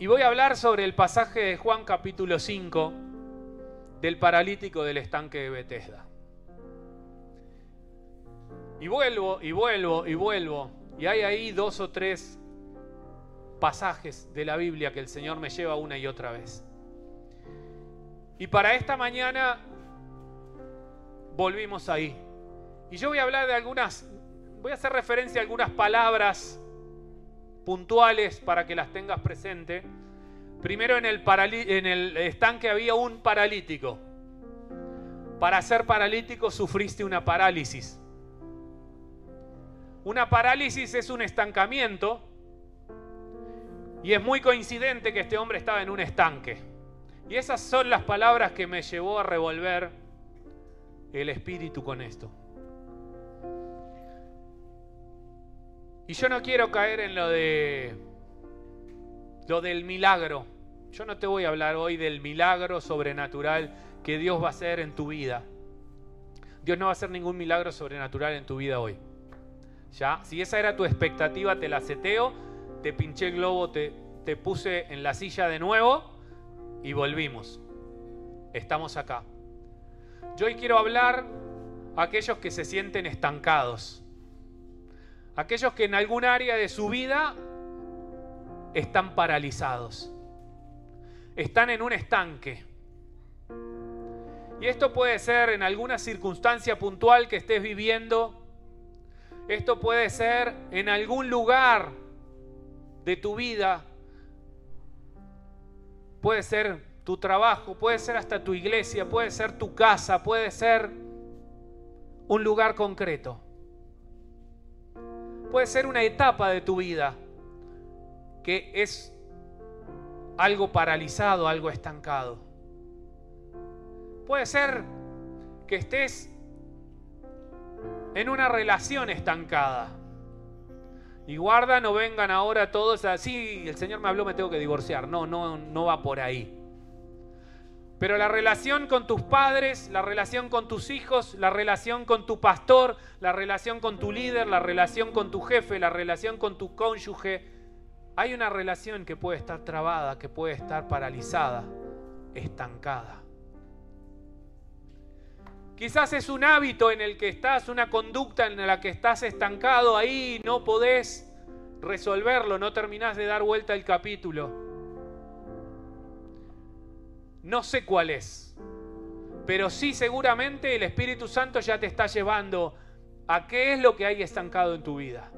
Y voy a hablar sobre el pasaje de Juan capítulo 5 del paralítico del estanque de Bethesda. Y vuelvo, y vuelvo, y vuelvo. Y hay ahí dos o tres pasajes de la Biblia que el Señor me lleva una y otra vez. Y para esta mañana volvimos ahí. Y yo voy a hablar de algunas, voy a hacer referencia a algunas palabras puntuales para que las tengas presente. Primero en el, en el estanque había un paralítico. Para ser paralítico sufriste una parálisis. Una parálisis es un estancamiento y es muy coincidente que este hombre estaba en un estanque. Y esas son las palabras que me llevó a revolver el espíritu con esto. Y yo no quiero caer en lo de lo del milagro. Yo no te voy a hablar hoy del milagro sobrenatural que Dios va a hacer en tu vida. Dios no va a hacer ningún milagro sobrenatural en tu vida hoy. ¿Ya? Si esa era tu expectativa, te la seteo, te pinché el globo, te, te puse en la silla de nuevo y volvimos. Estamos acá. Yo hoy quiero hablar a aquellos que se sienten estancados. Aquellos que en algún área de su vida están paralizados. Están en un estanque. Y esto puede ser en alguna circunstancia puntual que estés viviendo. Esto puede ser en algún lugar de tu vida Puede ser tu trabajo, puede ser hasta tu iglesia, puede ser tu casa, puede ser un lugar concreto. Puede ser una etapa de tu vida que es algo paralizado, algo estancado. Puede ser que estés en una relación estancada. Y guarda, no vengan ahora todos así, el Señor me habló, me tengo que divorciar. No, no, no va por ahí. Pero la relación con tus padres, la relación con tus hijos, la relación con tu pastor, la relación con tu líder, la relación con tu jefe, la relación con tu cónyuge, hay una relación que puede estar trabada, que puede estar paralizada, estancada. Quizás es un hábito en el que estás, una conducta en la que estás estancado ahí, no podés resolverlo, no terminás de dar vuelta el capítulo. No sé cuál es, pero sí seguramente el Espíritu Santo ya te está llevando a qué es lo que hay estancado en tu vida.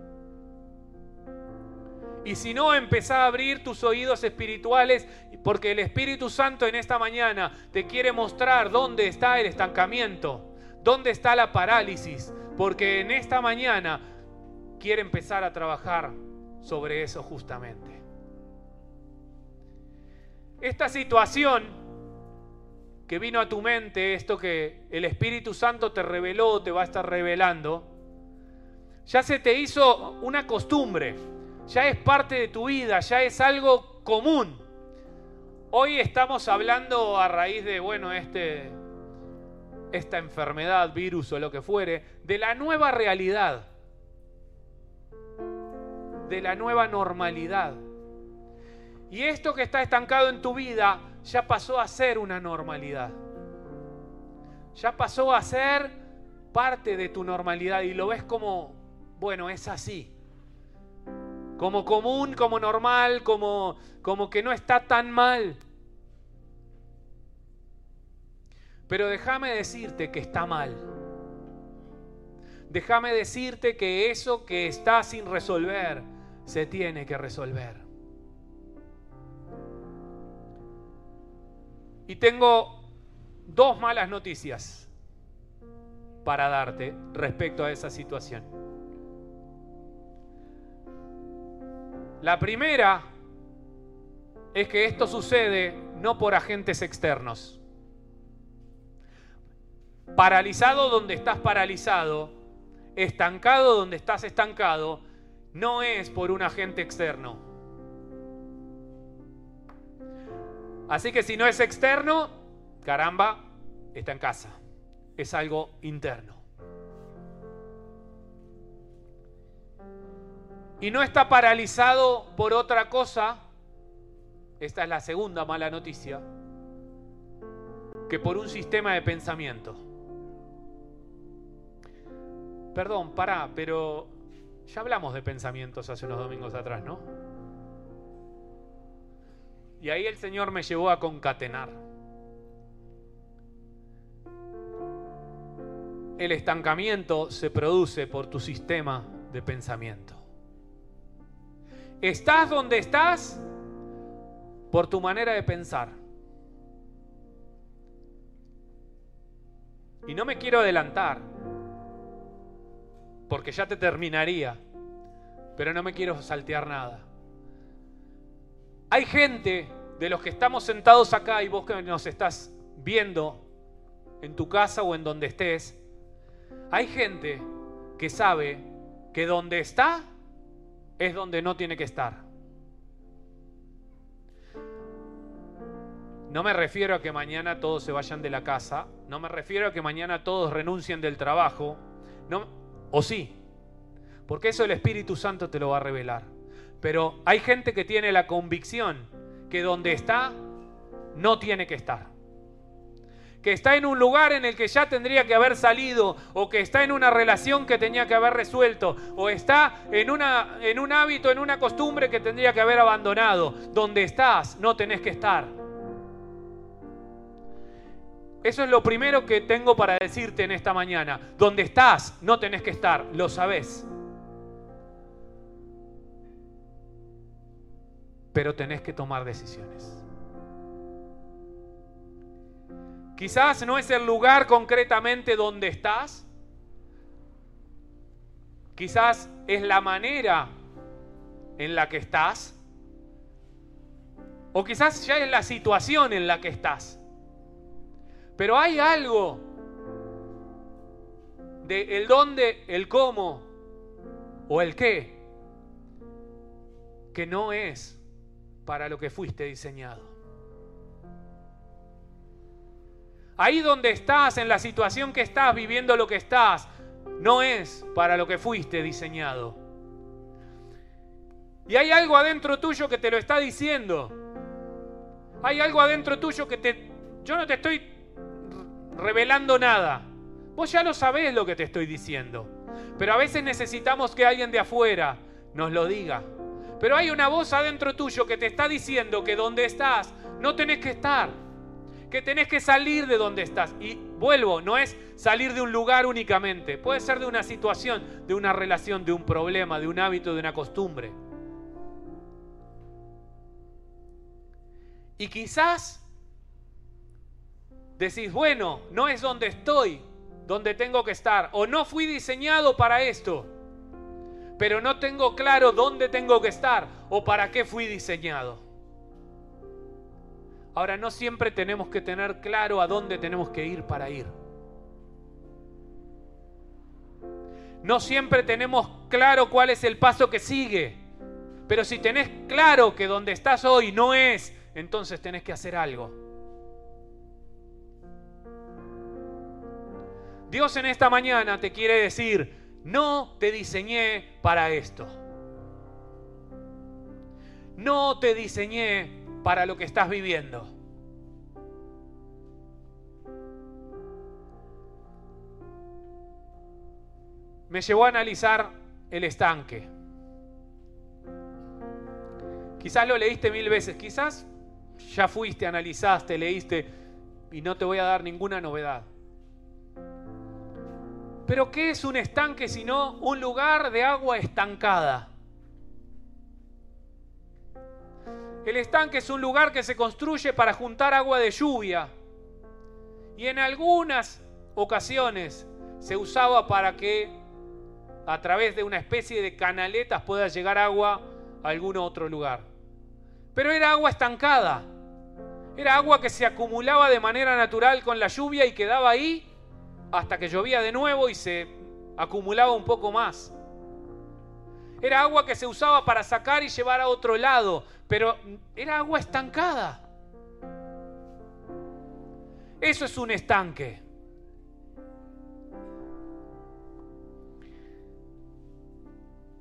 Y si no, empezá a abrir tus oídos espirituales porque el Espíritu Santo en esta mañana te quiere mostrar dónde está el estancamiento, dónde está la parálisis, porque en esta mañana quiere empezar a trabajar sobre eso justamente. Esta situación que vino a tu mente, esto que el Espíritu Santo te reveló, te va a estar revelando, ya se te hizo una costumbre, ya es parte de tu vida, ya es algo común. Hoy estamos hablando a raíz de, bueno, este, esta enfermedad, virus o lo que fuere, de la nueva realidad, de la nueva normalidad. Y esto que está estancado en tu vida ya pasó a ser una normalidad. Ya pasó a ser parte de tu normalidad y lo ves como, bueno, es así. Como común, como normal, como, como que no está tan mal. Pero déjame decirte que está mal. Déjame decirte que eso que está sin resolver se tiene que resolver. Y tengo dos malas noticias para darte respecto a esa situación. La primera es que esto sucede no por agentes externos. Paralizado donde estás paralizado, estancado donde estás estancado, no es por un agente externo. Así que si no es externo, caramba, está en casa. Es algo interno. y no está paralizado por otra cosa, esta es la segunda mala noticia, que por un sistema de pensamiento. Perdón, pará, pero ya hablamos de pensamientos hace unos domingos atrás, ¿no? Y ahí el Señor me llevó a concatenar. El estancamiento se produce por tu sistema de pensamiento. Estás donde estás por tu manera de pensar. Y no me quiero adelantar, porque ya te terminaría, pero no me quiero saltear nada. Hay gente de los que estamos sentados acá y vos que nos estás viendo en tu casa o en donde estés, hay gente que sabe que donde está es donde no tiene que estar. No me refiero a que mañana todos se vayan de la casa, no me refiero a que mañana todos renuncien del trabajo, no, o sí, porque eso el Espíritu Santo te lo va a revelar. Pero hay gente que tiene la convicción que donde está, no tiene que estar que está en un lugar en el que ya tendría que haber salido, o que está en una relación que tenía que haber resuelto, o está en, una, en un hábito, en una costumbre que tendría que haber abandonado. Donde estás, no tenés que estar. Eso es lo primero que tengo para decirte en esta mañana. Donde estás, no tenés que estar, lo sabés. Pero tenés que tomar decisiones. Quizás no es el lugar concretamente donde estás. Quizás es la manera en la que estás. O quizás ya es la situación en la que estás. Pero hay algo de el dónde, el cómo o el qué que no es para lo que fuiste diseñado. Ahí donde estás, en la situación que estás, viviendo lo que estás, no es para lo que fuiste diseñado. Y hay algo adentro tuyo que te lo está diciendo. Hay algo adentro tuyo que te... Yo no te estoy revelando nada. Vos ya lo sabés lo que te estoy diciendo. Pero a veces necesitamos que alguien de afuera nos lo diga. Pero hay una voz adentro tuyo que te está diciendo que donde estás no tenés que estar que tenés que salir de donde estás. Y vuelvo, no es salir de un lugar únicamente, puede ser de una situación, de una relación, de un problema, de un hábito, de una costumbre. Y quizás decís, bueno, no es donde estoy, donde tengo que estar, o no fui diseñado para esto, pero no tengo claro dónde tengo que estar o para qué fui diseñado. Ahora, no siempre tenemos que tener claro a dónde tenemos que ir para ir. No siempre tenemos claro cuál es el paso que sigue. Pero si tenés claro que donde estás hoy no es, entonces tenés que hacer algo. Dios en esta mañana te quiere decir, no te diseñé para esto. No te diseñé para lo que estás viviendo. Me llevó a analizar el estanque. Quizás lo leíste mil veces, quizás ya fuiste, analizaste, leíste y no te voy a dar ninguna novedad. Pero ¿qué es un estanque sino un lugar de agua estancada? El estanque es un lugar que se construye para juntar agua de lluvia. Y en algunas ocasiones se usaba para que a través de una especie de canaletas pueda llegar agua a algún otro lugar. Pero era agua estancada. Era agua que se acumulaba de manera natural con la lluvia y quedaba ahí hasta que llovía de nuevo y se acumulaba un poco más. Era agua que se usaba para sacar y llevar a otro lado, pero era agua estancada. Eso es un estanque.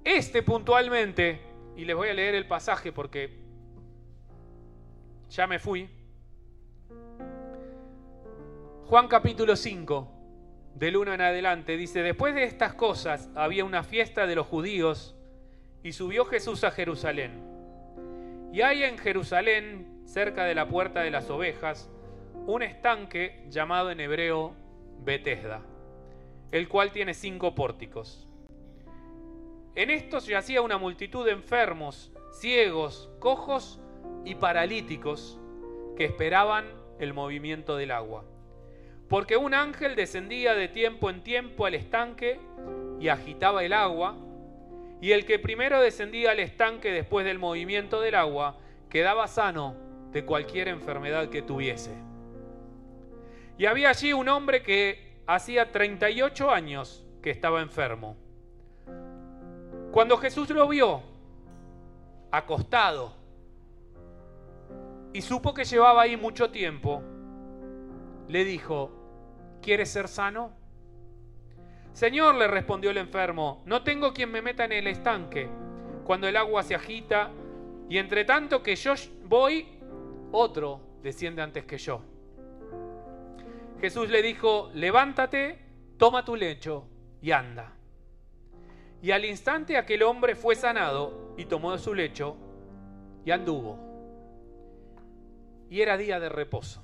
Este puntualmente, y les voy a leer el pasaje porque ya me fui. Juan capítulo 5, del 1 en adelante, dice, después de estas cosas había una fiesta de los judíos y subió Jesús a Jerusalén. Y hay en Jerusalén, cerca de la puerta de las ovejas, un estanque llamado en hebreo Betesda, el cual tiene cinco pórticos. En estos yacía una multitud de enfermos, ciegos, cojos y paralíticos que esperaban el movimiento del agua. Porque un ángel descendía de tiempo en tiempo al estanque y agitaba el agua, y el que primero descendía al estanque después del movimiento del agua quedaba sano de cualquier enfermedad que tuviese. Y había allí un hombre que hacía 38 años que estaba enfermo. Cuando Jesús lo vio acostado y supo que llevaba ahí mucho tiempo, le dijo, ¿quieres ser sano? Señor, le respondió el enfermo, no tengo quien me meta en el estanque cuando el agua se agita y entre tanto que yo voy, otro desciende antes que yo. Jesús le dijo, levántate, toma tu lecho y anda. Y al instante aquel hombre fue sanado y tomó su lecho y anduvo. Y era día de reposo.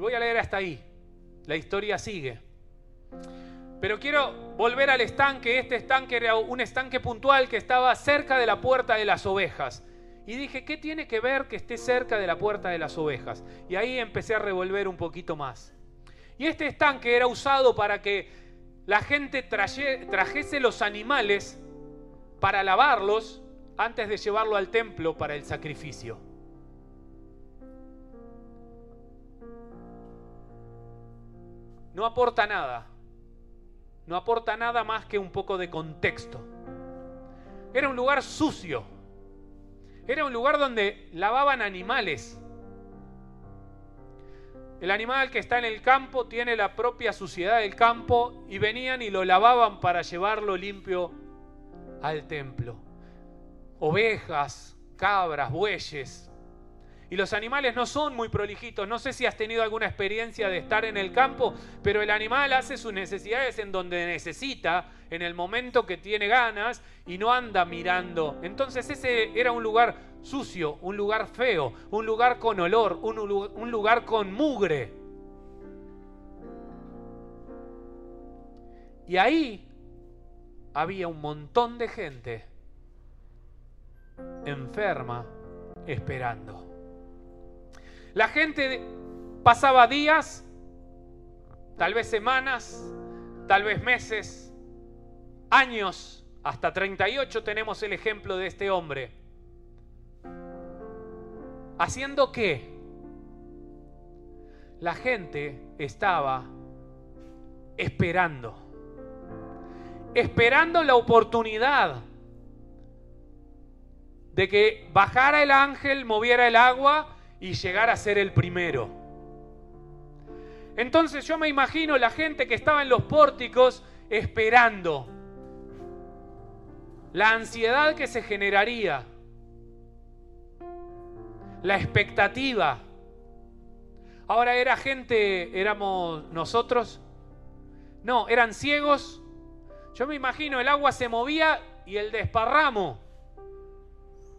Voy a leer hasta ahí. La historia sigue. Pero quiero volver al estanque. Este estanque era un estanque puntual que estaba cerca de la puerta de las ovejas. Y dije, ¿qué tiene que ver que esté cerca de la puerta de las ovejas? Y ahí empecé a revolver un poquito más. Y este estanque era usado para que la gente trajese los animales para lavarlos antes de llevarlo al templo para el sacrificio. No aporta nada. No aporta nada más que un poco de contexto. Era un lugar sucio. Era un lugar donde lavaban animales. El animal que está en el campo tiene la propia suciedad del campo y venían y lo lavaban para llevarlo limpio al templo. Ovejas, cabras, bueyes. Y los animales no son muy prolijitos. No sé si has tenido alguna experiencia de estar en el campo, pero el animal hace sus necesidades en donde necesita, en el momento que tiene ganas y no anda mirando. Entonces ese era un lugar sucio, un lugar feo, un lugar con olor, un, lugar con mugre. Y ahí había un montón de gente enferma esperando. La gente pasaba días, tal vez semanas, tal vez meses, años, hasta 38 tenemos el ejemplo de este hombre ¿Haciendo qué? La gente estaba esperando. Esperando la oportunidad de que bajara el ángel, moviera el agua y llegara a ser el primero. Entonces yo me imagino la gente que estaba en los pórticos esperando. La ansiedad que se generaría la expectativa. Ahora era gente, éramos nosotros. No, eran ciegos. Yo me imagino, el agua se movía y el desparramo.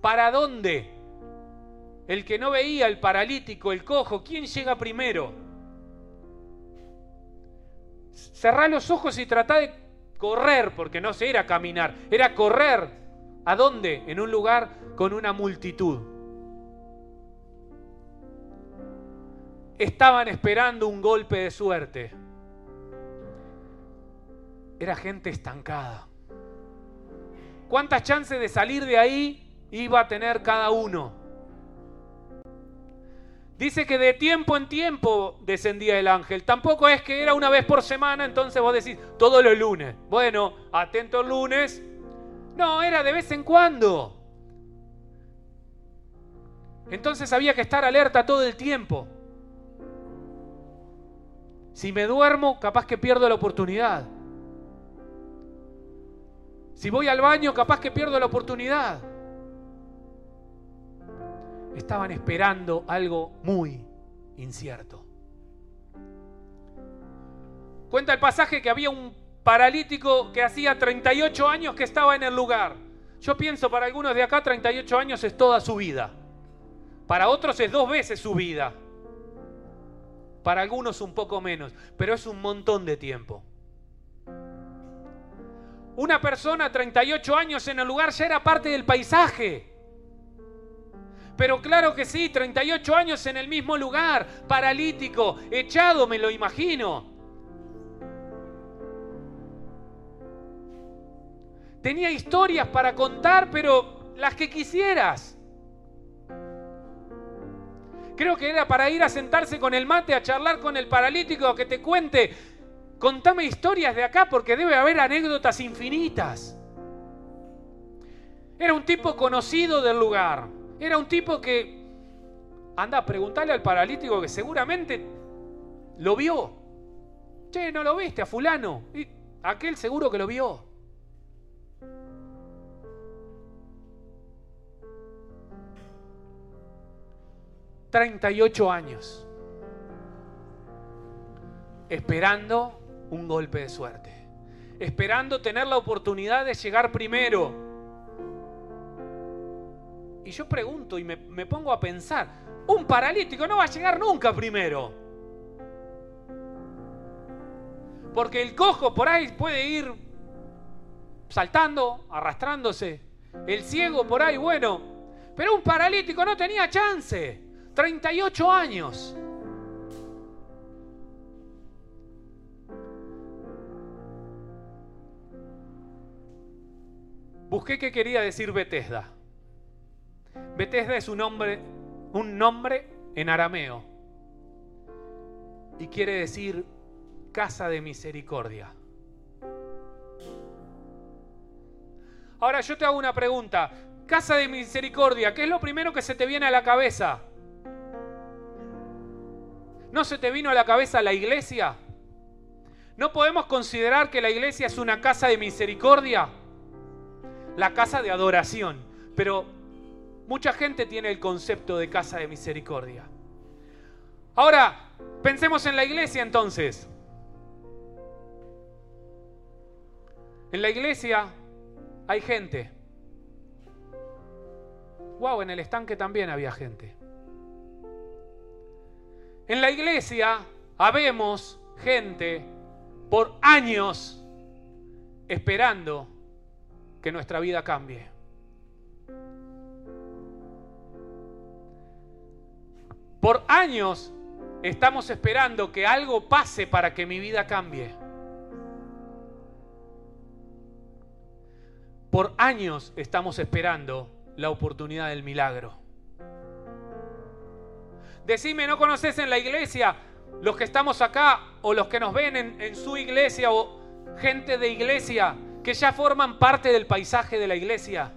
¿Para dónde? El que no veía, el paralítico, el cojo, ¿quién llega primero? Cerrá los ojos y tratá de correr, porque no se era caminar, era correr. ¿A dónde? En un lugar con una multitud. estaban esperando un golpe de suerte. Era gente estancada. ¿Cuántas chances de salir de ahí iba a tener cada uno? Dice que de tiempo en tiempo descendía el ángel. Tampoco es que era una vez por semana, entonces vos decís, todos los lunes. Bueno, atento el lunes. No, era de vez en cuando. Entonces había que estar alerta todo el tiempo. Si me duermo, capaz que pierdo la oportunidad. Si voy al baño, capaz que pierdo la oportunidad. Estaban esperando algo muy incierto. Cuenta el pasaje que había un paralítico que hacía 38 años que estaba en el lugar. Yo pienso, para algunos de acá 38 años es toda su vida. Para otros es dos veces su vida. Para algunos un poco menos, pero es un montón de tiempo. Una persona 38 años en el lugar ya era parte del paisaje. Pero claro que sí, 38 años en el mismo lugar, paralítico, echado, me lo imagino. Tenía historias para contar, pero las que quisieras. Creo que era para ir a sentarse con el mate, a charlar con el paralítico, que te cuente, contame historias de acá, porque debe haber anécdotas infinitas. Era un tipo conocido del lugar. Era un tipo que, anda, a preguntarle al paralítico que seguramente lo vio. Che, ¿no lo viste a fulano? Y aquel seguro que lo vio. 38 años esperando un golpe de suerte, esperando tener la oportunidad de llegar primero. Y yo pregunto y me, me, pongo a pensar, un paralítico no va a llegar nunca primero. Porque el cojo por ahí puede ir saltando, arrastrándose. El ciego por ahí, bueno. Pero un paralítico no tenía chance. 38 años. Busqué qué quería decir Bethesda. Bethesda es un nombre, un nombre en arameo y quiere decir casa de misericordia. Ahora yo te hago una pregunta. Casa de misericordia, ¿qué es lo primero que se te viene a la cabeza? ¿No se te vino a la cabeza la iglesia? ¿No podemos considerar que la iglesia es una casa de misericordia? La casa de adoración. Pero mucha gente tiene el concepto de casa de misericordia. Ahora, pensemos en la iglesia entonces. En la iglesia hay gente. Wow, en el estanque también había gente. En la iglesia habemos gente por años esperando que nuestra vida cambie. Por años estamos esperando que algo pase para que mi vida cambie. Por años estamos esperando la oportunidad del milagro. Decime, ¿no conoces en la iglesia los que estamos acá o los que nos ven en, su iglesia o gente de iglesia que ya forman parte del paisaje de la iglesia?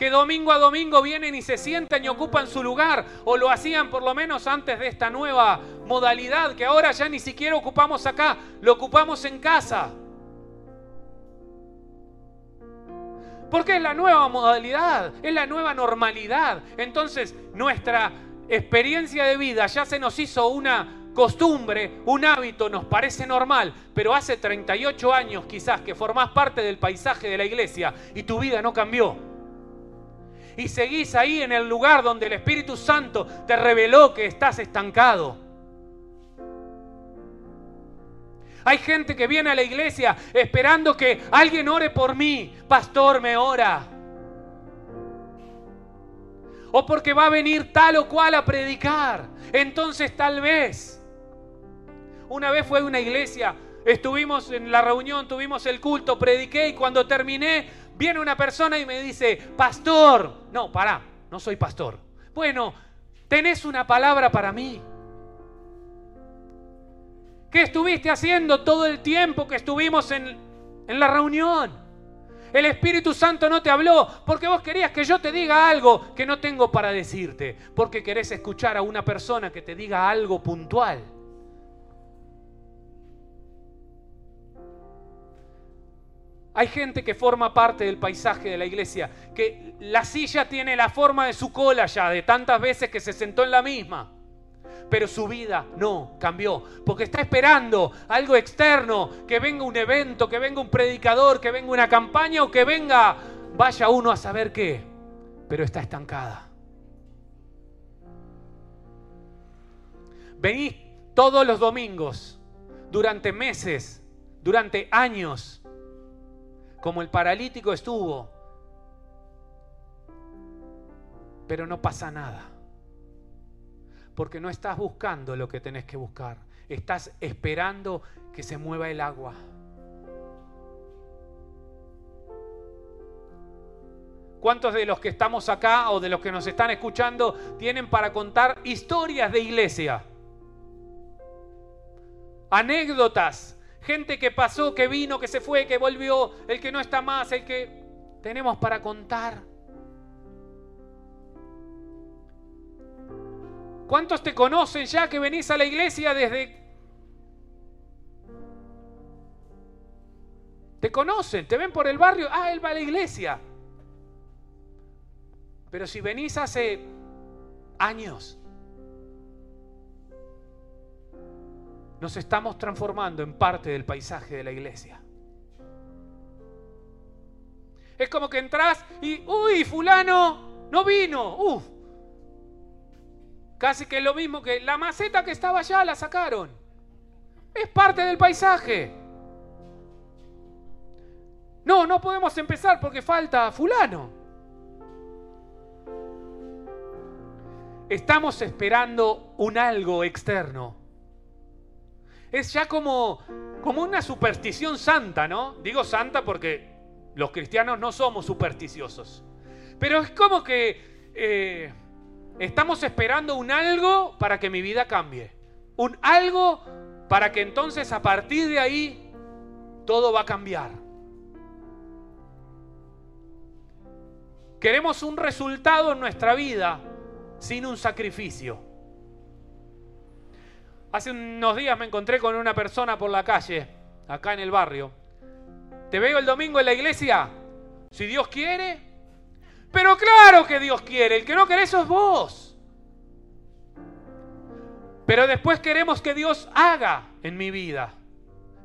Que domingo a domingo vienen y se sientan y ocupan su lugar, o lo hacían por lo menos antes de esta nueva modalidad, que ahora ya ni siquiera ocupamos acá, lo ocupamos en casa. Porque es la nueva modalidad, es la nueva normalidad. Entonces, nuestra experiencia de vida ya se nos hizo una costumbre, un hábito, nos parece normal, pero hace 38 años quizás que formás parte del paisaje de la iglesia y tu vida no cambió. Y seguís ahí en el lugar donde el Espíritu Santo te reveló que estás estancado. Hay gente que viene a la iglesia esperando que alguien ore por mí. Pastor, me ora o porque va a venir tal o cual a predicar. Entonces tal vez. Una vez fue una iglesia, estuvimos en la reunión, tuvimos el culto, prediqué y cuando terminé viene una persona y me dice, pastor, no, pará, no soy pastor. Bueno, tenés una palabra para mí. ¿Qué estuviste haciendo todo el tiempo que estuvimos en, en la reunión? El Espíritu Santo no te habló porque vos querías que yo te diga algo que no tengo para decirte, porque querés escuchar a una persona que te diga algo puntual. Hay gente que forma parte del paisaje de la iglesia, que la silla tiene la forma de su cola ya, de tantas veces que se sentó en la misma. Pero su vida no cambió, porque está esperando algo externo, que venga un evento, que venga un predicador, que venga una campaña o que venga, vaya uno a saber qué, pero está estancada. Venís todos los domingos, durante meses, durante años, como el paralítico estuvo, pero no pasa nada. Porque no estás buscando lo que tenés que buscar, estás esperando que se mueva el agua. ¿Cuántos de los que estamos acá o de los que nos están escuchando tienen para contar historias de iglesia? Anécdotas gente que pasó, que vino, que se fue, que volvió, el que no está más, el que tenemos para contar. ¿Cuántos te conocen ya que venís a la iglesia desde... Te conocen, te ven por el barrio, ah, él va a la iglesia. Pero si venís hace años, nos estamos transformando en parte del paisaje de la iglesia. Es como que entras y, uy, fulano no vino, uf. Casi que lo mismo que la maceta que estaba allá la sacaron. Es parte del paisaje. No, no podemos empezar porque falta fulano. Estamos esperando un algo externo es ya como, como una superstición santa, ¿no? Digo santa porque los cristianos no somos supersticiosos. Pero es como que eh, estamos esperando un algo para que mi vida cambie. Un algo para que entonces a partir de ahí todo va a cambiar. Queremos un resultado en nuestra vida sin un sacrificio. Hace unos días me encontré con una persona por la calle, acá en el barrio. ¿Te veo el domingo en la iglesia? Si Dios quiere. Pero claro que Dios quiere, el que no quiere eso es vos. Pero después queremos que Dios haga en mi vida.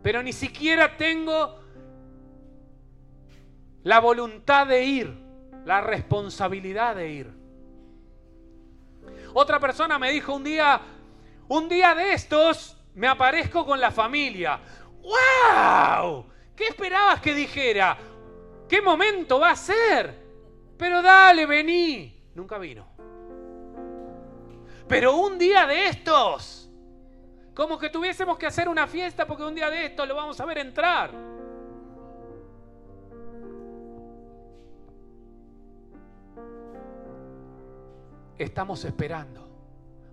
Pero ni siquiera tengo la voluntad de ir, la responsabilidad de ir. Otra persona me dijo un día, un día de estos me aparezco con la familia. ¡Wow! ¿Qué esperabas que dijera? ¿Qué momento va a ser? Pero dale, vení. Nunca vino. Pero un día de estos. Como que tuviésemos que hacer una fiesta porque un día de estos lo vamos a ver entrar. Estamos esperando.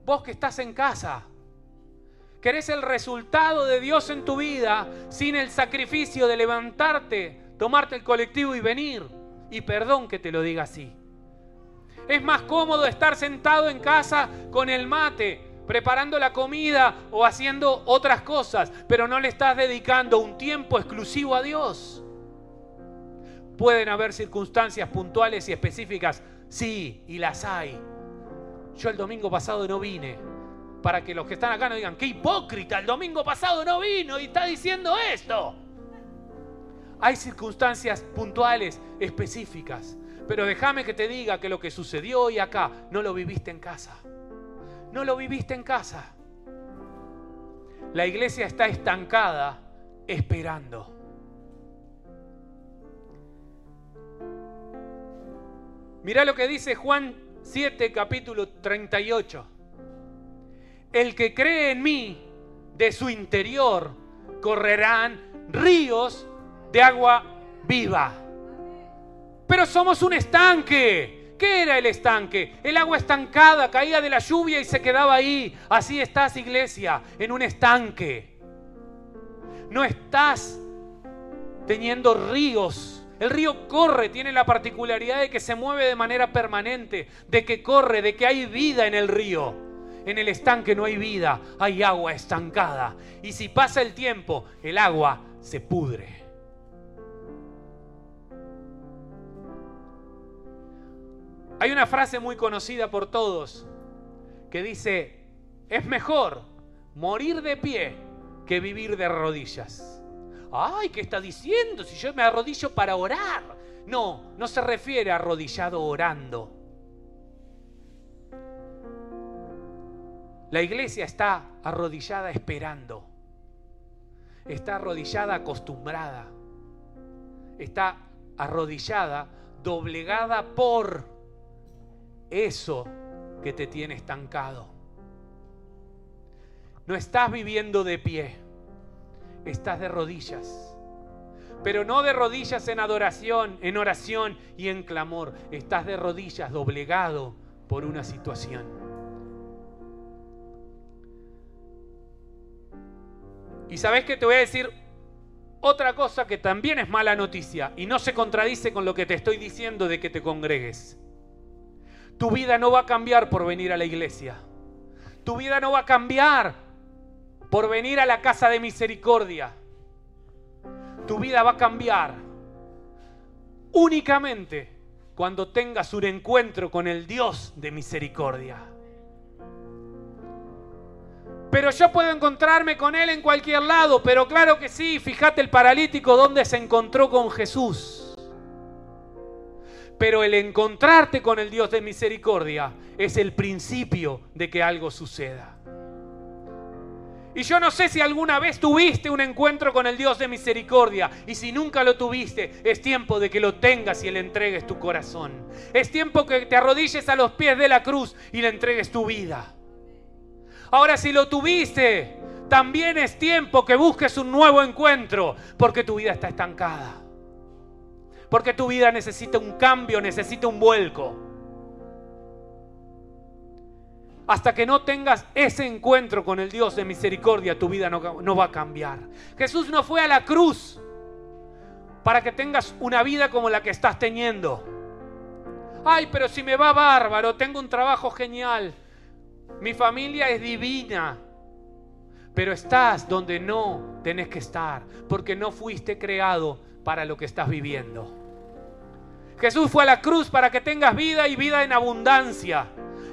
Vos que estás en casa, querés el resultado de Dios en tu vida sin el sacrificio de levantarte, tomarte el colectivo y venir. Y perdón que te lo diga así. Es más cómodo estar sentado en casa con el mate, preparando la comida o haciendo otras cosas, pero no le estás dedicando un tiempo exclusivo a Dios. Pueden haber circunstancias puntuales y específicas, sí, y las hay yo el domingo pasado no vine. Para que los que están acá no digan, qué hipócrita, el domingo pasado no vino y está diciendo esto. Hay circunstancias puntuales, específicas. Pero déjame que te diga que lo que sucedió hoy acá no lo viviste en casa. No lo viviste en casa. La iglesia está estancada esperando. Mira lo que dice Juan 7, capítulo 38. El que cree en mí, de su interior correrán ríos de agua viva. Pero somos un estanque. ¿Qué era el estanque? El agua estancada, caía de la lluvia y se quedaba ahí. Así estás, iglesia, en un estanque. No estás teniendo ríos el río corre, tiene la particularidad de que se mueve de manera permanente, de que corre, de que hay vida en el río. En el estanque no hay vida, hay agua estancada. Y si pasa el tiempo, el agua se pudre. Hay una frase muy conocida por todos que dice, es mejor morir de pie que vivir de rodillas. Ay, ¿qué está diciendo? Si yo me arrodillo para orar. No, no se refiere a arrodillado orando. La iglesia está arrodillada esperando. Está arrodillada acostumbrada. Está arrodillada, doblegada por eso que te tiene estancado. No estás viviendo de pie, estás de rodillas. Pero no de rodillas en adoración, en oración y en clamor. Estás de rodillas doblegado por una situación. Y sabes que te voy a decir otra cosa que también es mala noticia y no se contradice con lo que te estoy diciendo de que te congregues. Tu vida no va a cambiar por venir a la iglesia. Tu vida no va a cambiar por venir a la casa de misericordia. Tu vida va a cambiar únicamente cuando tengas un encuentro con el Dios de misericordia. Pero yo puedo encontrarme con Él en cualquier lado, pero claro que sí, fíjate el paralítico donde se encontró con Jesús. Pero el encontrarte con el Dios de misericordia es el principio de que algo suceda. Y yo no sé si alguna vez tuviste un encuentro con el Dios de misericordia. Y si nunca lo tuviste, es tiempo de que lo tengas y le entregues tu corazón. Es tiempo que te arrodilles a los pies de la cruz y le entregues tu vida. Ahora si lo tuviste, también es tiempo que busques un nuevo encuentro, porque tu vida está estancada. Porque tu vida necesita un cambio, necesita un vuelco. Hasta que no tengas ese encuentro con el Dios de misericordia, tu vida no, no, va a cambiar. Jesús no fue a la cruz para que tengas una vida como la que estás teniendo. Ay, pero si me va bárbaro, tengo un trabajo genial. Mi familia es divina. Pero estás donde no tenés que estar, porque no fuiste creado para lo que estás viviendo. Jesús fue a la cruz para que tengas vida y vida en abundancia.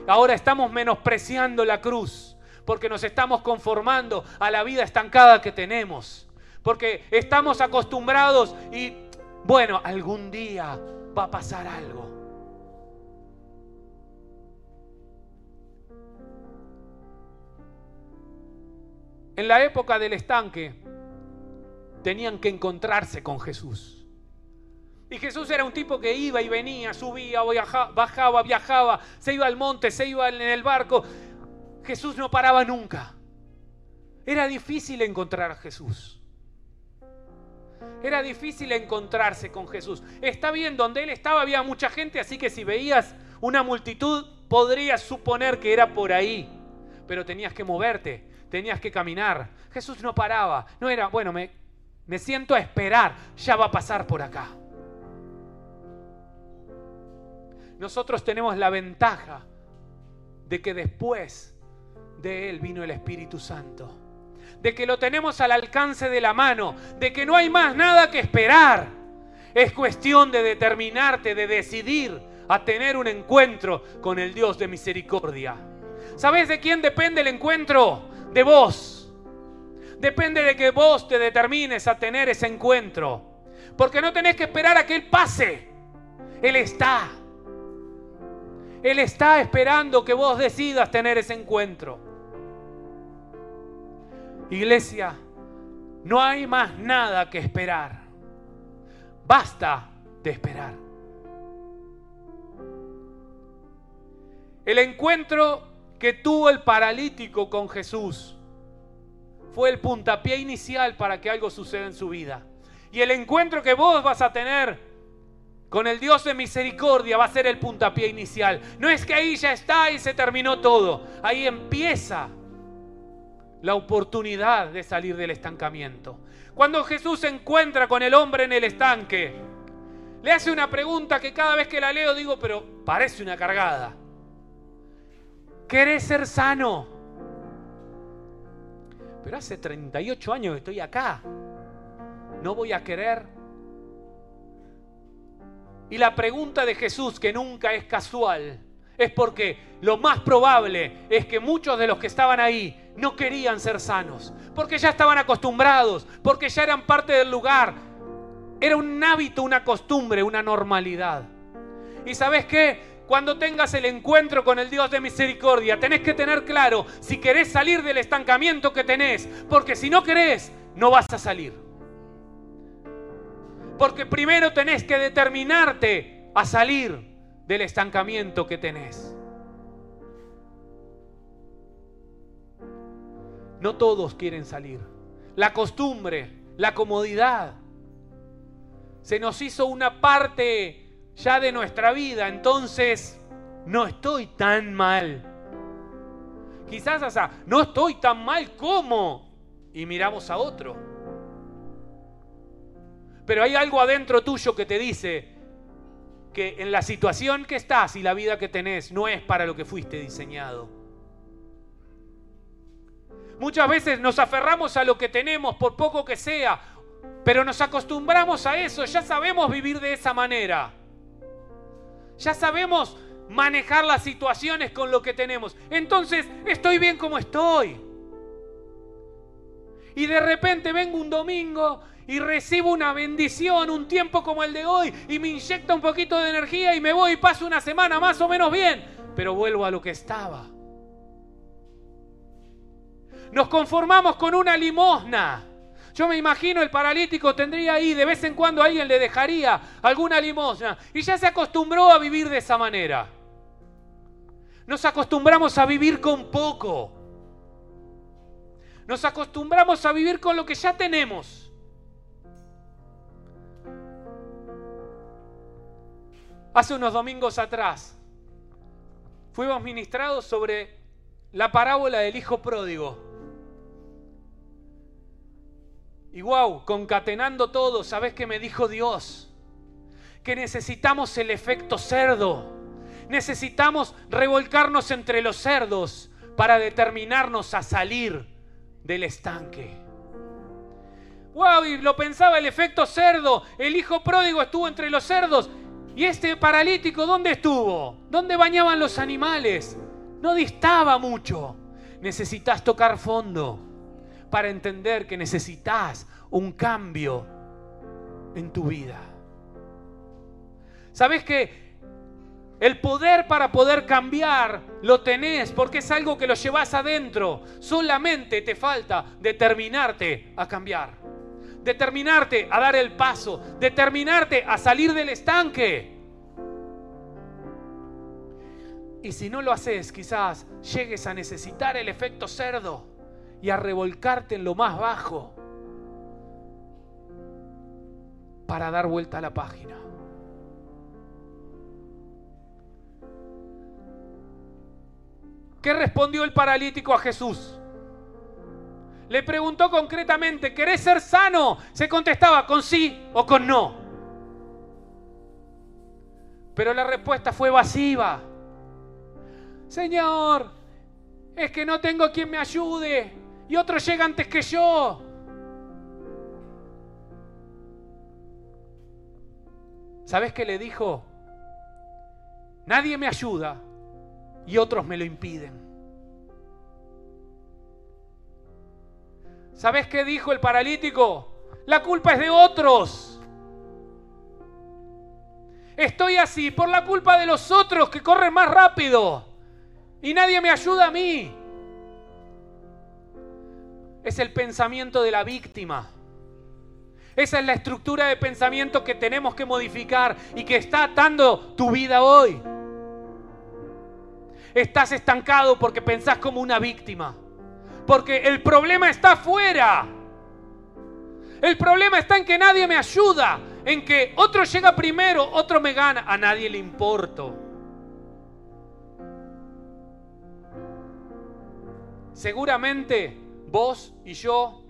Ahora estamos menospreciando la cruz, porque nos estamos conformando a la vida estancada que tenemos. Porque estamos acostumbrados y, bueno, algún día va a pasar algo. En la época del estanque tenían que encontrarse con Jesús. Y Jesús era un tipo que iba y venía, subía, bajaba, viajaba, se iba al monte, se iba en el barco. Jesús no paraba nunca. Era difícil encontrar a Jesús. Era difícil encontrarse con Jesús. Está bien, donde él estaba había mucha gente, así que si veías una multitud podrías suponer que era por ahí. Pero tenías que moverte, tenías que caminar. Jesús no paraba, no era, bueno, me, me siento a esperar, ya va a pasar por acá. Nosotros tenemos la ventaja de que después de Él vino el Espíritu Santo, de que lo tenemos al alcance de la mano, de que no hay más nada que esperar. Es cuestión de determinarte, de decidir a tener un encuentro con el Dios de misericordia. ¿Sabes de quién depende el encuentro? de vos. Depende de que vos te determines a tener ese encuentro. Porque no tenés que esperar a que Él pase. Él está. Él está esperando que vos decidas tener ese encuentro. Iglesia, no hay más nada que esperar. Basta de esperar. El encuentro que tuvo el paralítico con Jesús fue el puntapié inicial para que algo suceda en su vida. Y el encuentro que vos vas a tener con el Dios de misericordia va a ser el puntapié inicial. No es que ahí ya está y se terminó todo. Ahí empieza la oportunidad de salir del estancamiento. Cuando Jesús se encuentra con el hombre en el estanque, le hace una pregunta que cada vez que la leo digo, pero parece una cargada. ¿Querés ser sano? Pero hace 38 años que estoy acá. No voy a querer. Y la pregunta de Jesús, que nunca es casual, es porque lo más probable es que muchos de los que estaban ahí no querían ser sanos, porque ya estaban acostumbrados, porque ya eran parte del lugar. Era un hábito, una costumbre, una normalidad. ¿Y sabes qué? Cuando tengas el encuentro con el Dios de misericordia, tenés que tener claro si querés salir del estancamiento que tenés, porque si no querés, no vas a salir. Porque primero tenés que determinarte a salir del estancamiento que tenés. No todos quieren salir. La costumbre, la comodidad, se nos hizo una parte ya de nuestra vida, entonces no estoy tan mal. Quizás hasta, no estoy tan mal como, y miramos a otro. Pero hay algo adentro tuyo que te dice, que en la situación que estás y la vida que tenés no es para lo que fuiste diseñado. Muchas veces nos aferramos a lo que tenemos, por poco que sea, pero nos acostumbramos a eso, ya sabemos vivir de esa manera. Ya sabemos manejar las situaciones con lo que tenemos. Entonces, estoy bien como estoy. Y de repente vengo un domingo y recibo una bendición, un tiempo como el de hoy, y me inyecta un poquito de energía y me voy y paso una semana más o menos bien, pero vuelvo a lo que estaba. Nos conformamos con una limosna. Yo me imagino el paralítico tendría ahí, de vez en cuando alguien le dejaría alguna limosna y ya se acostumbró a vivir de esa manera. Nos acostumbramos a vivir con poco. Nos acostumbramos a vivir con lo que ya tenemos. Hace unos domingos atrás fuimos ministrados sobre la parábola del hijo pródigo. Y wow, concatenando todo, ¿sabes qué me dijo Dios? Que necesitamos el efecto cerdo. Necesitamos revolcarnos entre los cerdos para determinarnos a salir del estanque. Wow, y lo pensaba el efecto cerdo. El hijo pródigo estuvo entre los cerdos ¿Y este paralítico dónde estuvo? ¿Dónde bañaban los animales? No distaba mucho. Necesitas tocar fondo para entender que necesitas un cambio en tu vida. ¿Sabes que el poder para poder cambiar lo tenés porque es algo que lo llevas adentro? Solamente te falta determinarte a cambiar determinarte a dar el paso, determinarte a salir del estanque. Y si no lo haces, quizás llegues a necesitar el efecto cerdo y a revolcarte en lo más bajo para dar vuelta a la página. ¿Qué respondió el paralítico a Jesús? Le preguntó concretamente, ¿querés ser sano? Se contestaba con sí o con no. Pero la respuesta fue evasiva. Señor, es que no tengo quien me ayude y otro llega antes que yo. ¿Sabes qué le dijo? Nadie me ayuda y otros me lo impiden. ¿Sabes qué dijo el paralítico? La culpa es de otros. Estoy así por la culpa de los otros que corren más rápido. Y nadie me ayuda a mí. Es el pensamiento de la víctima. Esa es la estructura de pensamiento que tenemos que modificar y que está atando tu vida hoy. Estás estancado porque pensás como una víctima porque el problema está afuera. El problema está en que nadie me ayuda, en que otro llega primero, otro me gana, a nadie le importo. Seguramente vos y yo,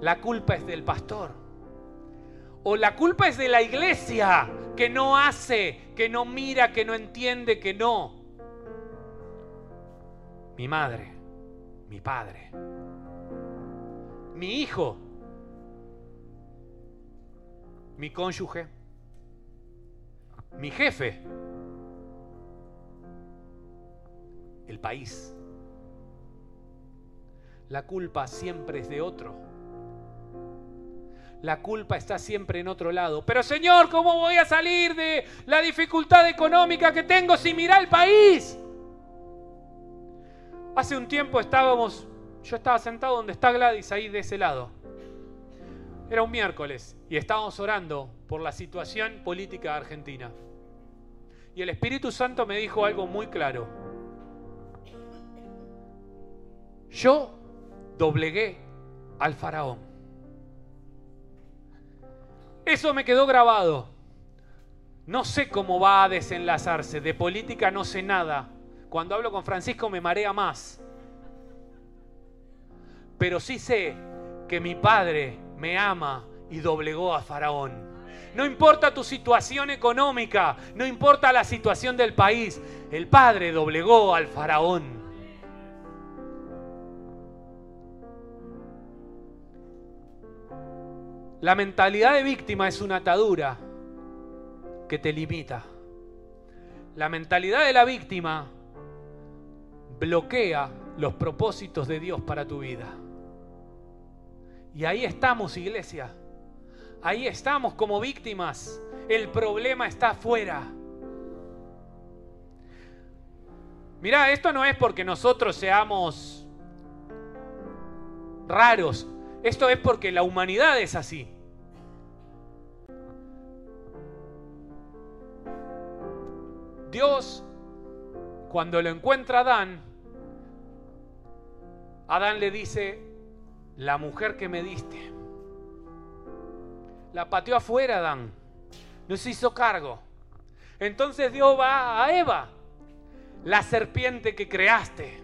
la culpa es del pastor. O la culpa es de la iglesia, que no hace, que no mira, que no entiende, que no. Mi madre mi padre, mi hijo, mi cónyuge, mi jefe, el país. La culpa siempre es de otro. La culpa está siempre en otro lado. Pero Señor, ¿cómo voy a salir de la dificultad económica que tengo si mira el país? Hace un tiempo estábamos, yo estaba sentado donde está Gladys, ahí de ese lado. Era un miércoles y estábamos orando por la situación política de Argentina. Y el Espíritu Santo me dijo algo muy claro. Yo doblegué al faraón. Eso me quedó grabado. No sé cómo va a desenlazarse. De política no sé nada. Cuando hablo con Francisco me marea más. Pero sí sé que mi padre me ama y doblegó a Faraón. No importa tu situación económica, no importa la situación del país, el Padre doblegó al faraón. La mentalidad de víctima es una atadura que te limita. La mentalidad de la víctima bloquea los propósitos de Dios para tu vida. Y ahí estamos, iglesia. Ahí estamos como víctimas. El problema está afuera. Mirá, esto no es porque nosotros seamos raros. Esto es porque la humanidad es así. Dios, cuando lo encuentra a Adán, Adán le dice, la mujer que me diste. La pateó afuera, Adán. No se hizo cargo. Entonces Dios va a Eva, la serpiente que creaste.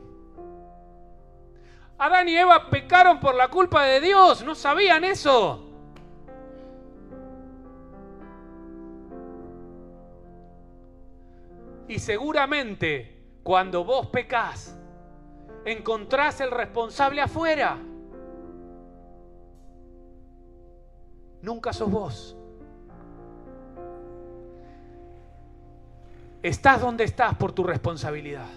Adán y Eva pecaron por la culpa de Dios, no sabían eso. Y seguramente cuando vos pecás, encontrás el responsable afuera. Nunca sos vos. Estás donde estás por tu responsabilidad.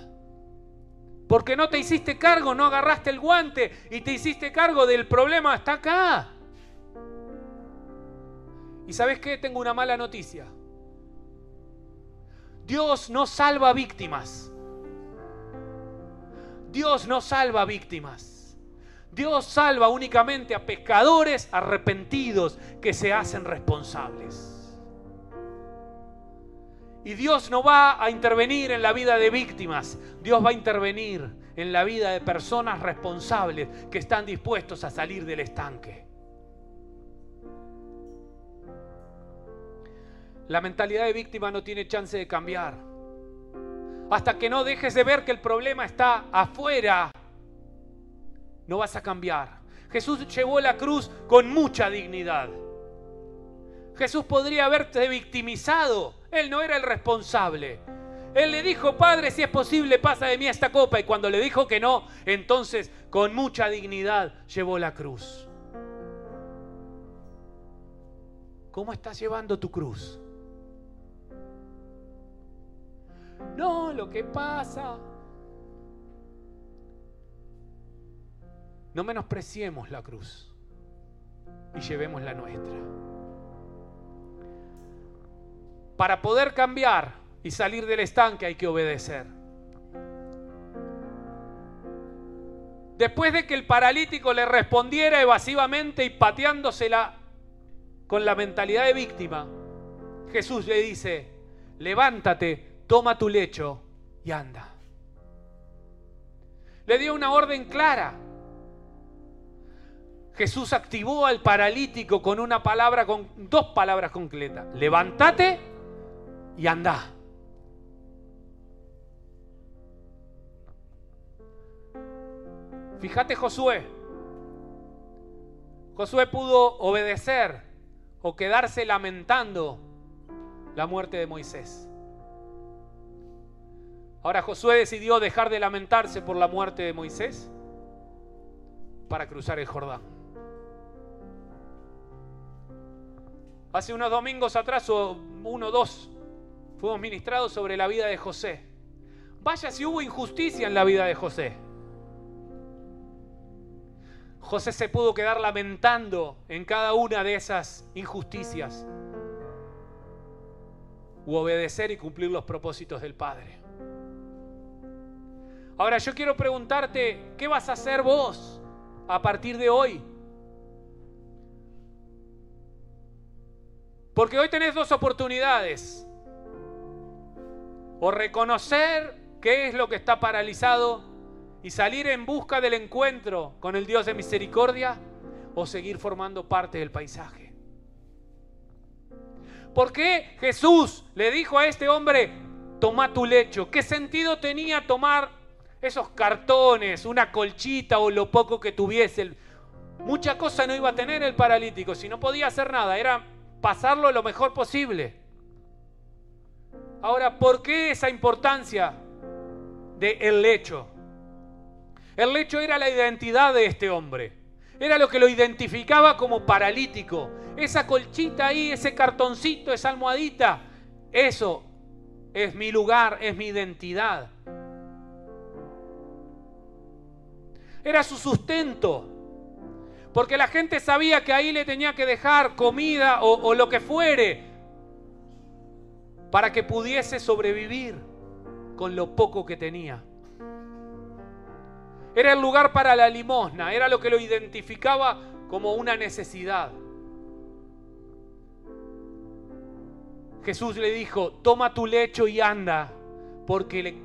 Porque no te hiciste cargo, no agarraste el guante y te hiciste cargo del problema hasta acá. ¿Y sabes qué? Tengo una mala noticia. Dios no salva víctimas. Dios no salva víctimas. Dios salva únicamente a pecadores arrepentidos que se hacen responsables. Y Dios no va a intervenir en la vida de víctimas, Dios va a intervenir en la vida de personas responsables que están dispuestos a salir del estanque. La mentalidad de víctima no tiene chance de cambiar. Hasta que no dejes de ver que el problema está afuera no vas a cambiar. Jesús llevó la cruz con mucha dignidad. Jesús podría haberte victimizado. Él no era el responsable. Él le dijo, Padre, si es posible, pasa de mí esta copa. Y cuando le dijo que no, entonces con mucha dignidad llevó la cruz. ¿Cómo estás llevando tu cruz? No, lo que pasa No menospreciemos la cruz y llevemos la nuestra. Para poder cambiar y salir del estanque hay que obedecer. Después de que el paralítico le respondiera evasivamente y pateándosela con la mentalidad de víctima, Jesús le dice, levántate, toma tu lecho y anda. Le dio una orden clara. Jesús activó al paralítico con una palabra, con dos palabras concretas. Levántate y anda. Fíjate Josué. Josué pudo obedecer o quedarse lamentando la muerte de Moisés. Ahora Josué decidió dejar de lamentarse por la muerte de Moisés para cruzar el Jordán. Hace unos domingos atrás, o uno o dos, fuimos ministrados sobre la vida de José. Vaya si hubo injusticia en la vida de José. José se pudo quedar lamentando en cada una de esas injusticias u obedecer y cumplir los propósitos del Padre. Ahora yo quiero preguntarte, ¿qué vas a hacer vos a partir de hoy? Porque hoy tenés dos oportunidades. O reconocer qué es lo que está paralizado y salir en busca del encuentro con el Dios de misericordia o seguir formando parte del paisaje. ¿Por qué Jesús le dijo a este hombre, toma tu lecho? ¿Qué sentido tenía tomar esos cartones, una colchita o lo poco que tuviese? Mucha cosa no iba a tener el paralítico, si no podía hacer nada, era pasarlo lo mejor posible. Ahora, ¿por qué esa importancia del el lecho? El lecho era la identidad de este hombre. Era lo que lo identificaba como paralítico. Esa colchita ahí, ese cartoncito, esa almohadita, eso es mi lugar, es mi identidad. Era su sustento. Porque la gente sabía que ahí le tenía que dejar comida o, lo que fuere para que pudiese sobrevivir con lo poco que tenía. Era el lugar para la limosna, era lo que lo identificaba como una necesidad. Jesús le dijo, toma tu lecho y anda, porque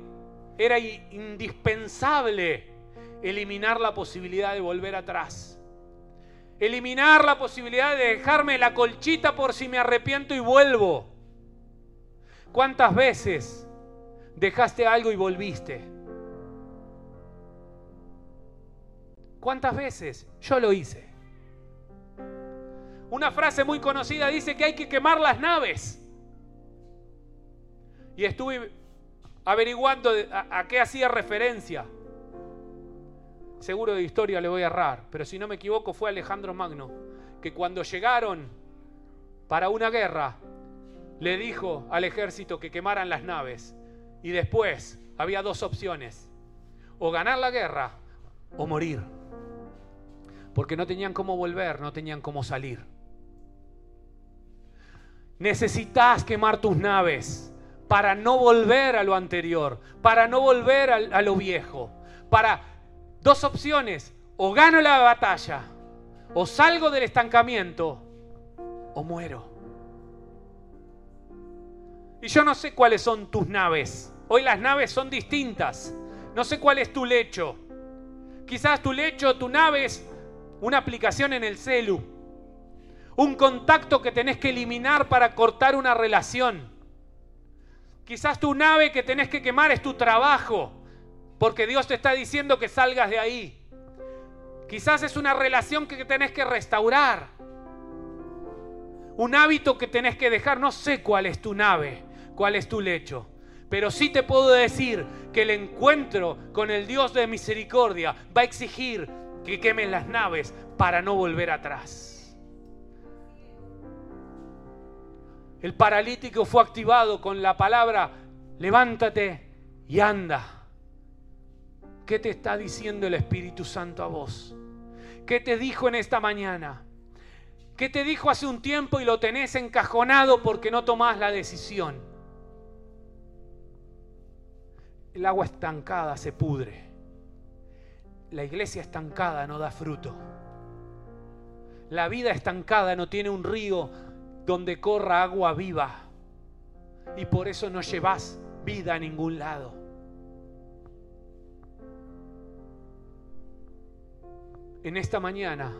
era indispensable eliminar la posibilidad de volver atrás. Eliminar la posibilidad de dejarme la colchita por si me arrepiento y vuelvo. ¿Cuántas veces dejaste algo y volviste? ¿Cuántas veces? Yo lo hice. Una frase muy conocida dice que hay que quemar las naves. Y estuve averiguando a, qué hacía referencia. Seguro de historia le voy a errar, pero si no me equivoco fue Alejandro Magno, que cuando llegaron para una guerra, le dijo al ejército que quemaran las naves. Y después había dos opciones, o ganar la guerra o morir porque no tenían cómo volver, no tenían cómo salir. Necesitas quemar tus naves para no volver a lo anterior, para no volver a, lo viejo, para dos opciones, o gano la batalla, o salgo del estancamiento, o muero. Y yo no sé cuáles son tus naves. Hoy las naves son distintas. No sé cuál es tu lecho. Quizás tu lecho, tu nave es una aplicación en el celu, un contacto que tenés que eliminar para cortar una relación. Quizás tu nave que tenés que quemar es tu trabajo, porque Dios te está diciendo que salgas de ahí. Quizás es una relación que tenés que restaurar. Un hábito que tenés que dejar. No sé cuál es tu nave, cuál es tu lecho. Pero sí te puedo decir que el encuentro con el Dios de misericordia va a exigir que quemen las naves para no volver atrás. El paralítico fue activado con la palabra, levántate y anda. ¿Qué te está diciendo el Espíritu Santo a vos? ¿Qué te dijo en esta mañana? ¿Qué te dijo hace un tiempo y lo tenés encajonado porque no tomás la decisión? El agua estancada se pudre la iglesia estancada no da fruto. La vida estancada no tiene un río donde corra agua viva. Y por eso no llevas vida a ningún lado. En esta mañana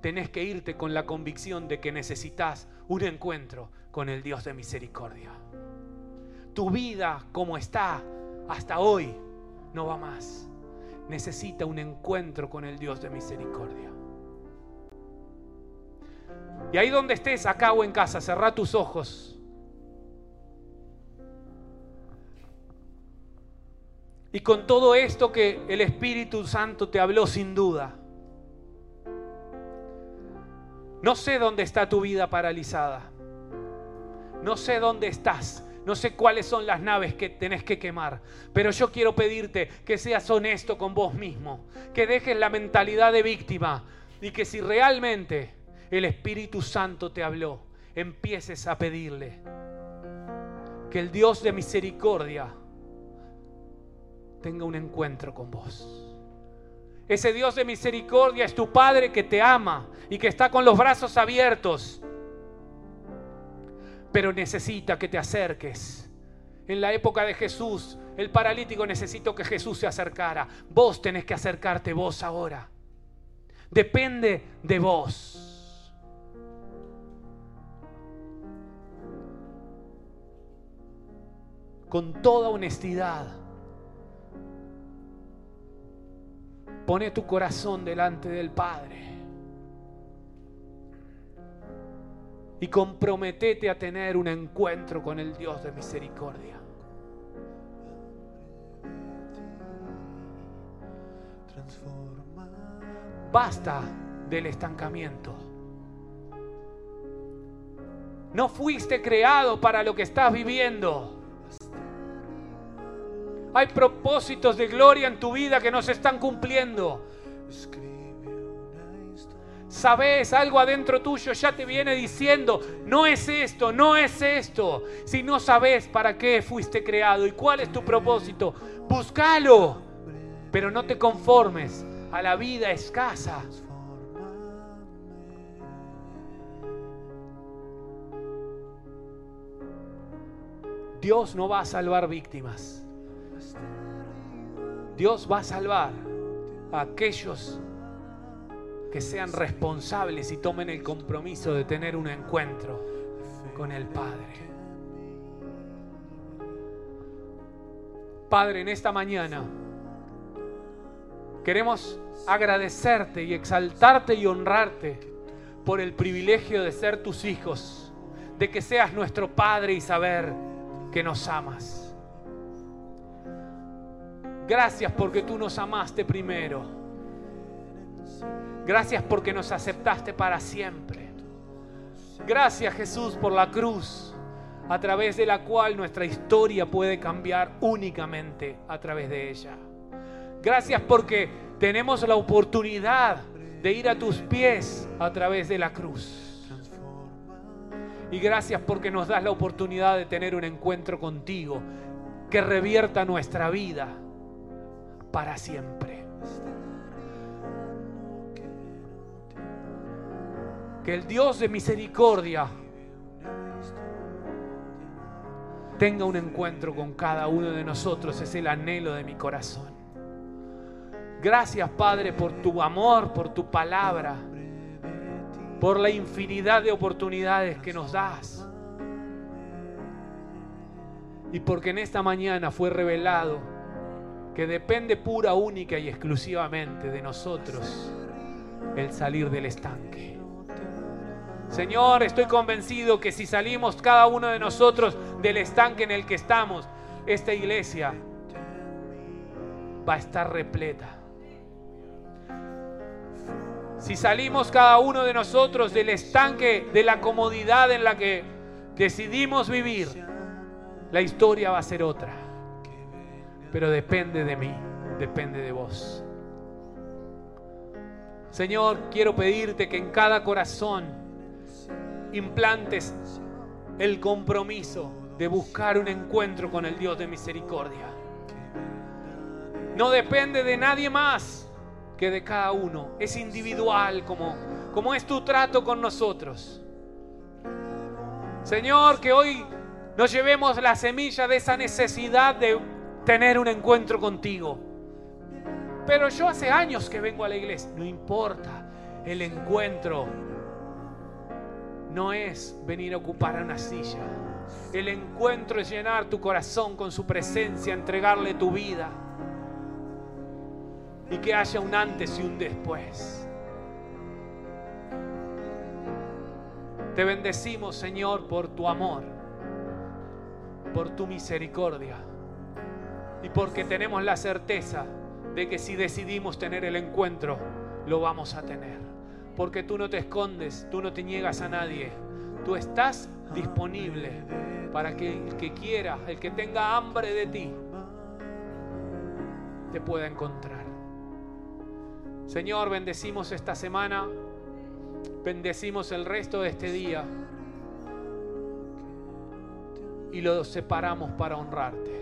tenés que irte con la convicción de que necesitas un encuentro con el Dios de misericordia. Tu vida como está hasta hoy no va más necesita un encuentro con el Dios de misericordia. Y ahí donde estés, acá o en casa, cerrá tus ojos. Y con todo esto que el Espíritu Santo te habló sin duda. No sé dónde está tu vida paralizada. No sé dónde estás No sé cuáles son las naves que tenés que quemar, pero yo quiero pedirte que seas honesto con vos mismo, que dejes la mentalidad de víctima y que si realmente el Espíritu Santo te habló, empieces a pedirle que el Dios de misericordia tenga un encuentro con vos. Ese Dios de misericordia es tu Padre que te ama y que está con los brazos abiertos pero necesita que te acerques. En la época de Jesús, el paralítico necesitó que Jesús se acercara. Vos tenés que acercarte vos ahora. Depende de vos. Con toda honestidad, pone tu corazón delante del Padre. y comprometete a tener un encuentro con el Dios de misericordia. Basta del estancamiento. No fuiste creado para lo que estás viviendo. Hay propósitos de gloria en tu vida que no se están cumpliendo. Sabes, algo adentro tuyo ya te viene diciendo, no es esto, no es esto. Si no sabes para qué fuiste creado y cuál es tu propósito, búscalo. Pero no te conformes a la vida escasa. Dios no va a salvar víctimas. Dios va a salvar a aquellos que sean responsables y tomen el compromiso de tener un encuentro con el Padre. Padre, en esta mañana queremos agradecerte y exaltarte y honrarte por el privilegio de ser tus hijos, de que seas nuestro Padre y saber que nos amas. Gracias porque tú nos amaste primero. Gracias porque nos aceptaste para siempre. Gracias Jesús por la cruz, a través de la cual nuestra historia puede cambiar únicamente a través de ella. Gracias porque tenemos la oportunidad de ir a tus pies a través de la cruz. Y gracias porque nos das la oportunidad de tener un encuentro contigo que revierta nuestra vida para siempre. Que el Dios de misericordia tenga un encuentro con cada uno de nosotros. Es el anhelo de mi corazón. Gracias Padre por tu amor, por tu palabra, por la infinidad de oportunidades que nos das. Y porque en esta mañana fue revelado que depende pura, única y exclusivamente de nosotros el salir del estanque. Señor, estoy convencido que si salimos cada uno de nosotros del estanque en el que estamos, esta iglesia va a estar repleta. Si salimos cada uno de nosotros del estanque de la comodidad en la que decidimos vivir, la historia va a ser otra. Pero depende de mí, depende de vos. Señor, quiero pedirte que en cada corazón implantes el compromiso de buscar un encuentro con el Dios de misericordia. No depende de nadie más que de cada uno. Es individual como, es tu trato con nosotros. Señor, que hoy nos llevemos la semilla de esa necesidad de tener un encuentro contigo. Pero yo hace años que vengo a la iglesia. No importa el encuentro no es venir a ocupar una silla. El encuentro es llenar tu corazón con su presencia, entregarle tu vida. Y que haya un antes y un después. Te bendecimos, Señor, por tu amor, por tu misericordia y porque tenemos la certeza de que si decidimos tener el encuentro, lo vamos a tener porque tú no te escondes, tú no te niegas a nadie. Tú estás disponible para que el que quiera, el que tenga hambre de ti, te pueda encontrar. Señor, bendecimos esta semana, bendecimos el resto de este día y lo separamos para honrarte.